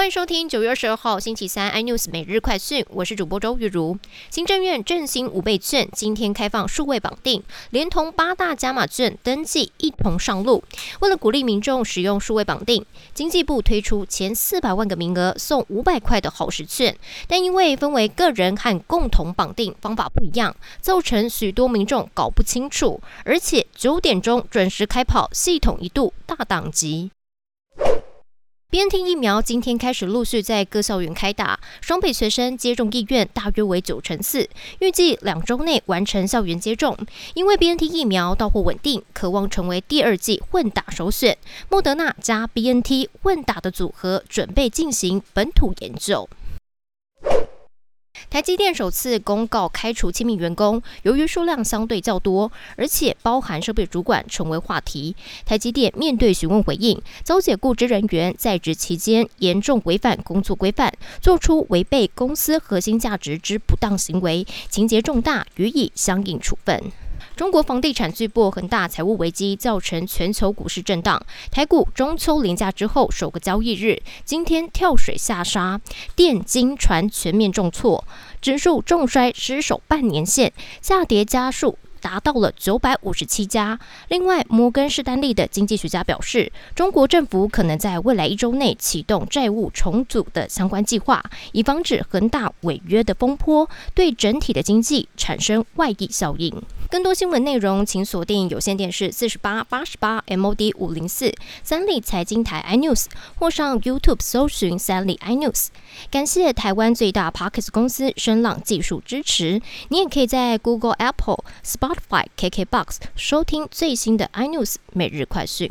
欢迎收听九月二十二号星期三 iNews 每日快讯，我是主播周玉如。行政院振兴五倍券今天开放数位绑定，连同八大加码券登记一同上路。为了鼓励民众使用数位绑定，经济部推出前四百万个名额送五百块的好时券，但因为分为个人和共同绑定方法不一样，造成许多民众搞不清楚，而且九点钟准时开跑，系统一度大宕机。BNT 疫苗今天开始陆续在各校园开打，双北学生接种意愿大约为九成四，预计两周内完成校园接种。因为 BNT 疫苗到货稳定，渴望成为第二季混打首选。莫德纳加 BNT 混打的组合准备进行本土研究。台积电首次公告开除七名员工，由于数量相对较多，而且包含设备主管成为话题。台积电面对询问回应，遭解雇之人员在职期间严重违反工作规范，做出违背公司核心价值之不当行为，情节重大，予以相应处分。中国房地产巨擘恒大财务危机造成全球股市震荡，台股中秋连假之后首个交易日，今天跳水下杀，电金船全面重挫，指数重摔失守半年线，下跌加速。达到了九百五十七家。另外，摩根士丹利的经济学家表示，中国政府可能在未来一周内启动债务重组的相关计划，以防止恒大违约的风波对整体的经济产生外溢效应。更多新闻内容，请锁定有线电视四十八八十八 MOD 五零四三立财经台 iNews，或上 YouTube 搜寻三立 iNews。感谢台湾最大 Parkes 公司声浪技术支持。你也可以在 Google、Apple、Spa Spotify、KKBox 收听最新的 iNews 每日快讯。